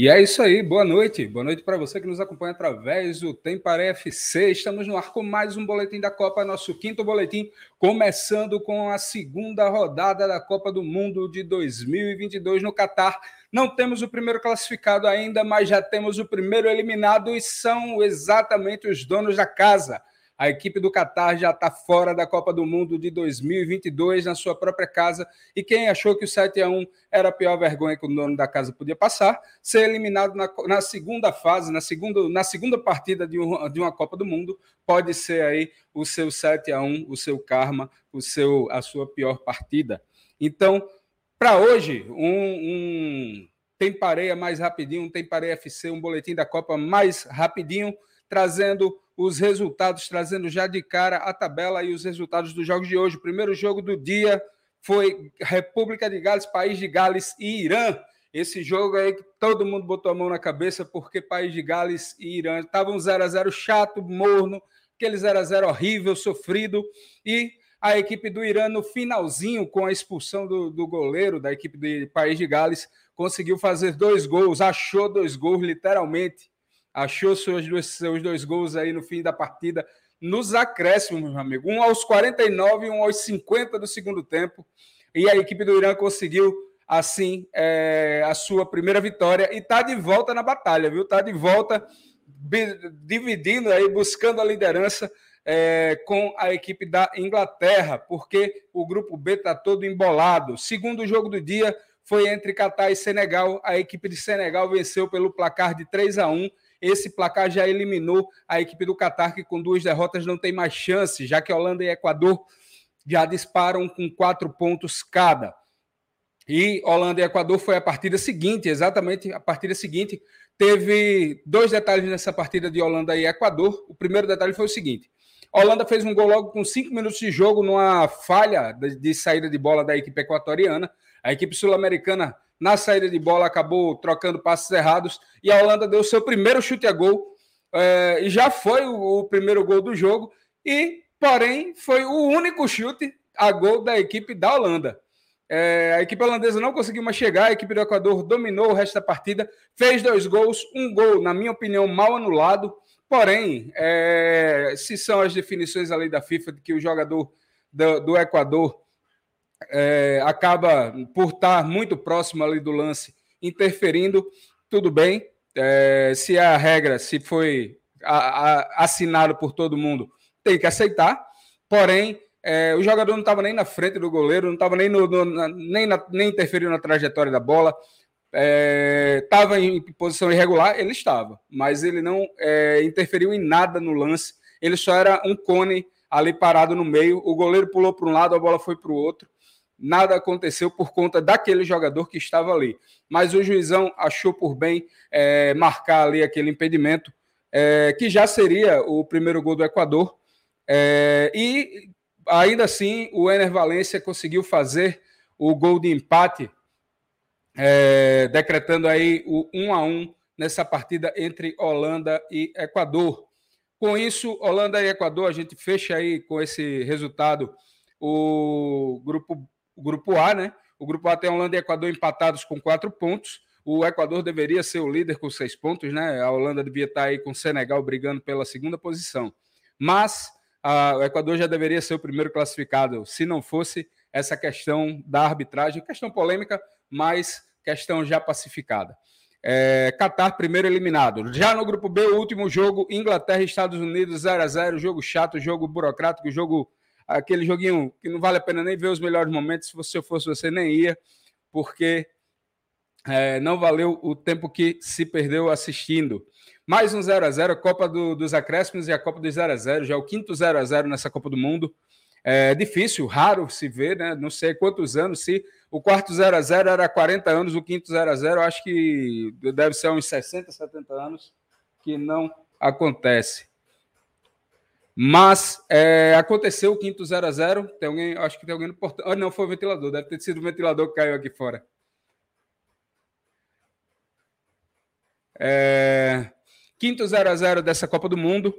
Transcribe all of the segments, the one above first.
E é isso aí, boa noite. Boa noite para você que nos acompanha através do Temparé FC. Estamos no ar com mais um boletim da Copa, nosso quinto boletim, começando com a segunda rodada da Copa do Mundo de 2022 no Catar. Não temos o primeiro classificado ainda, mas já temos o primeiro eliminado e são exatamente os donos da casa. A equipe do Catar já está fora da Copa do Mundo de 2022 na sua própria casa. E quem achou que o 7 a 1 era a pior vergonha que o dono da casa podia passar, ser eliminado na, na segunda fase, na segunda, na segunda partida de, um, de uma Copa do Mundo, pode ser aí o seu 7 a 1 o seu karma, o seu, a sua pior partida. Então, para hoje, um, um tem pareia mais rapidinho, um tem pareia FC, um boletim da Copa mais rapidinho, trazendo os resultados, trazendo já de cara a tabela e os resultados dos jogos de hoje. O primeiro jogo do dia foi República de Gales, País de Gales e Irã. Esse jogo aí que todo mundo botou a mão na cabeça, porque País de Gales e Irã estavam 0 a 0 chato, morno, aquele 0 a 0 horrível, sofrido. E a equipe do Irã, no finalzinho, com a expulsão do, do goleiro da equipe do País de Gales, conseguiu fazer dois gols, achou dois gols, literalmente achou seus dois, seus dois gols aí no fim da partida, nos acréscimos, meu amigo. Um aos 49 e um aos 50 do segundo tempo. E a equipe do Irã conseguiu, assim, é, a sua primeira vitória e está de volta na batalha, viu? Está de volta, dividindo aí, buscando a liderança. É, com a equipe da Inglaterra, porque o grupo B está todo embolado. Segundo jogo do dia foi entre Catar e Senegal. A equipe de Senegal venceu pelo placar de 3 a 1 esse placar já eliminou a equipe do Catar, que com duas derrotas não tem mais chance, já que Holanda e Equador já disparam com quatro pontos cada. E Holanda e Equador foi a partida seguinte, exatamente a partida seguinte. Teve dois detalhes nessa partida de Holanda e Equador. O primeiro detalhe foi o seguinte: Holanda fez um gol logo com cinco minutos de jogo numa falha de, de saída de bola da equipe equatoriana. A equipe sul-americana na saída de bola acabou trocando passes errados e a Holanda deu seu primeiro chute a gol é, e já foi o, o, primeiro gol do jogo e porém foi o único chute a gol da equipe da Holanda. É, a equipe holandesa não conseguiu mais chegar, a equipe do Equador dominou o resto da partida, fez dois gols, um gol, na minha opinião, mal anulado. Porém, é, se são as definições ali da FIFA de que o jogador do, do Equador é, acaba por estar muito próximo ali do lance, interferindo, tudo bem. É, se a regra, se foi a, a, assinado por todo mundo, tem que aceitar. Porém, é, o jogador não estava nem na frente do goleiro, não estava nem, no, no, na, nem, nem interferindo na trajetória da bola. Estava é, em posição irregular, ele estava, mas ele não é, interferiu em nada no lance. Ele só era um cone ali parado no meio. O goleiro pulou para um lado, a bola foi para o outro nada aconteceu por conta daquele jogador que estava ali. Mas o juizão achou por bem é, marcar ali aquele impedimento, é, que já seria o primeiro gol do Equador. É, e ainda assim, o Ener Valência conseguiu fazer o gol de empate, é, decretando aí o 1 a 1 nessa partida entre Holanda e Equador. Com isso, Holanda e Equador, a gente fecha aí com esse resultado o grupo o grupo A, né? O grupo A tem Holanda e Equador empatados com quatro pontos. O Equador deveria ser o líder com seis pontos, né? A Holanda devia estar aí com o Senegal brigando pela segunda posição. Mas a, o Equador já deveria ser o primeiro classificado, se não fosse essa questão da arbitragem, questão polêmica, mas questão já pacificada. É, Qatar, primeiro eliminado. Já no grupo B, o último jogo, Inglaterra e Estados Unidos 0 a 0 jogo chato, jogo burocrático, jogo aquele joguinho que não vale a pena nem ver os melhores momentos. Se você fosse você, nem ia, porque é, não valeu o tempo que se perdeu assistindo. Mais um 0 a 0 Copa do, dos Acréscimos e a Copa dos 0 a 0 já é o quinto 0 a 0 nessa Copa do Mundo. É difícil, raro se ver, né? Não sei quantos anos, se o quarto 0 a 0 era 40 anos, o quinto 0 a 0 acho que deve ser uns 60, 70 anos que não acontece. Mas é, aconteceu o quinto 0 a 0 Tem alguém, acho que tem alguém no portão. Ah, não, foi o ventilador. Deve ter sido o ventilador que caiu aqui fora. É, quinto 0 a 0 dessa Copa do Mundo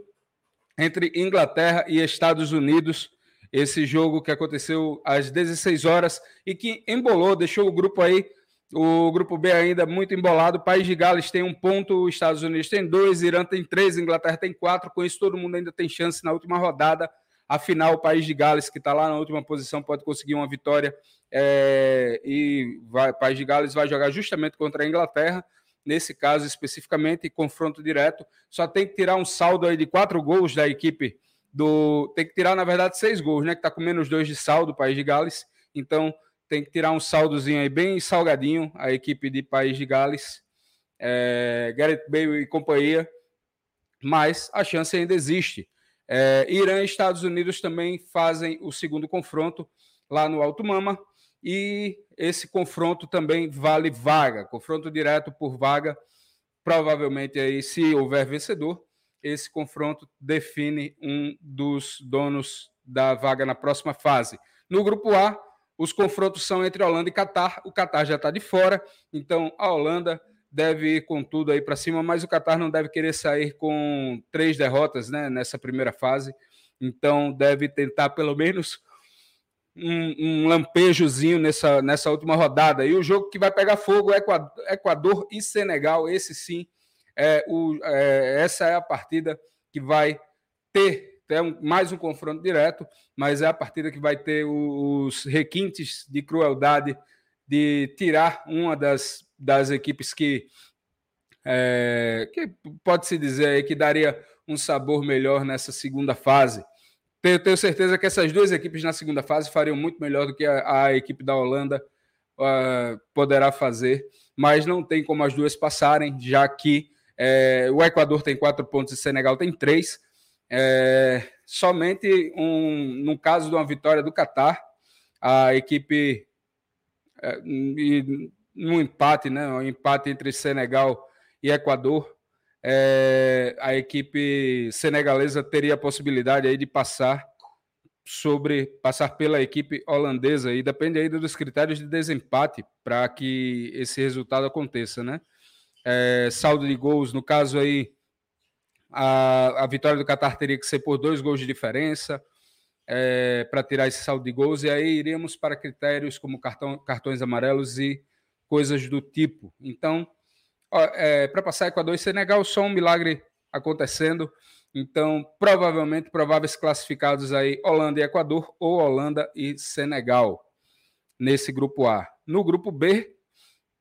entre Inglaterra e Estados Unidos. Esse jogo que aconteceu às 16 horas e que embolou, deixou o grupo aí O grupo B ainda muito embolado. País de Gales tem um ponto, Estados Unidos tem dois, Irã tem três, Inglaterra tem quatro. Com isso, todo mundo ainda tem chance na última rodada. Afinal, o País de Gales, que está lá na última posição, pode conseguir uma vitória. É, e vai, País de Gales vai jogar justamente contra a Inglaterra. Nesse caso, especificamente, confronto direto. Só tem que tirar um saldo aí de quatro gols da equipe do. Tem que tirar, na verdade, seis gols, né? Que está com menos dois de saldo, o País de Gales. Então, tem que tirar um saldozinho aí bem salgadinho, a equipe de País de Gales, é, Gareth Bale e companhia, mas a chance ainda existe. É, Irã e Estados Unidos também fazem o segundo confronto lá no Alto Mama, e esse confronto também vale vaga, confronto direto por vaga. Provavelmente aí, se houver vencedor, esse confronto define um dos donos da vaga na próxima fase. No grupo A, os confrontos são entre Holanda e Catar. O Catar já está de fora, então a Holanda deve ir com tudo aí para cima, mas o Catar não deve querer sair com três derrotas né, nessa primeira fase. Então deve tentar pelo menos um, um, lampejozinho nessa, nessa última rodada. E o jogo que vai pegar fogo é Equador, Equador e Senegal. Esse sim, é o, é, essa é a partida que vai ter é um, mais um confronto direto, mas é a partida que vai ter os requintes de crueldade de tirar uma das, das equipes que, é, que pode-se dizer que daria um sabor melhor nessa segunda fase. Tenho, certeza que essas duas equipes na segunda fase fariam muito melhor do que a, a equipe da Holanda uh, poderá fazer, mas não tem como as duas passarem, já que é, o Equador tem quatro pontos e o Senegal tem três. É, somente um, no caso de uma vitória do Catar, a equipe é, no empate, né, um empate entre Senegal e Equador, é, a equipe senegalesa teria a possibilidade aí de passar sobre passar pela equipe holandesa e depende aí dos critérios de desempate para que esse resultado aconteça, né? É, saldo de gols, no caso aí a, a vitória do Qatar teria que ser por dois gols de diferença é, para tirar esse saldo de gols, e aí iríamos para critérios como cartão, cartões amarelos e coisas do tipo. Então, é, para passar Equador e Senegal, só um milagre acontecendo. Então, provavelmente, prováveis classificados aí Holanda e Equador ou Holanda e Senegal nesse grupo A. No grupo B,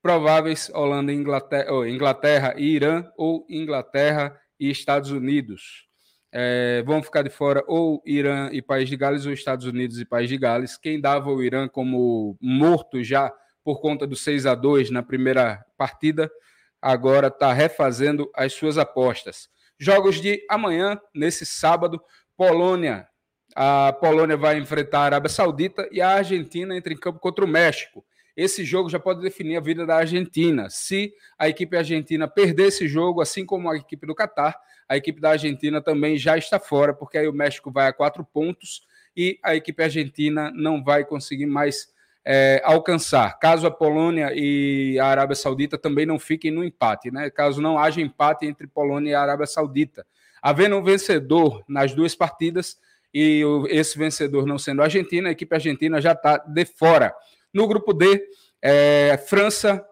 prováveis Holanda e Inglaterra, Inglaterra e Irã ou Inglaterra e Estados Unidos. É, vão ficar de fora ou Irã e País de Gales ou Estados Unidos e País de Gales. Quem dava o Irã como morto já por conta do 6 a 2 na primeira partida, agora está refazendo as suas apostas. Jogos de amanhã, nesse sábado, Polônia. A Polônia vai enfrentar a Arábia Saudita e a Argentina entra em campo contra o México esse jogo já pode definir a vida da Argentina. Se a equipe argentina perder esse jogo, assim como a equipe do Catar, a equipe da Argentina também já está fora, porque aí o México vai a quatro pontos e a equipe argentina não vai conseguir mais é, alcançar. Caso a Polônia e a Arábia Saudita também não fiquem no empate, né? Caso não haja empate entre Polônia e Arábia Saudita. Havendo um vencedor nas duas partidas e esse vencedor não sendo a Argentina, a equipe argentina já está de fora. No grupo D, é, França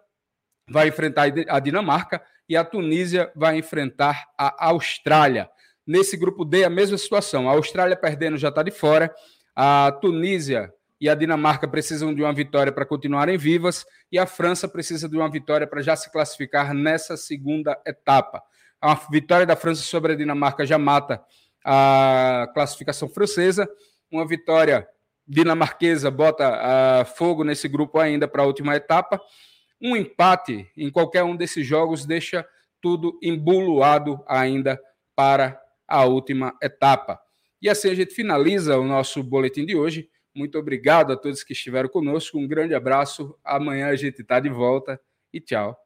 vai enfrentar a Dinamarca e a Tunísia vai enfrentar a Austrália. Nesse grupo D, a mesma situação. A Austrália perdendo já está de fora. A Tunísia e a Dinamarca precisam de uma vitória para continuarem vivas. E a França precisa de uma vitória para já se classificar nessa segunda etapa. A vitória da França sobre a Dinamarca já mata a classificação francesa. Uma vitória dinamarquesa bota fogo nesse grupo ainda para a última etapa. Um empate em qualquer um desses jogos deixa tudo embuluado ainda para a última etapa. E assim a gente finaliza o nosso boletim de hoje. Muito obrigado a todos que estiveram conosco. Um grande abraço. Amanhã a gente está de volta e tchau.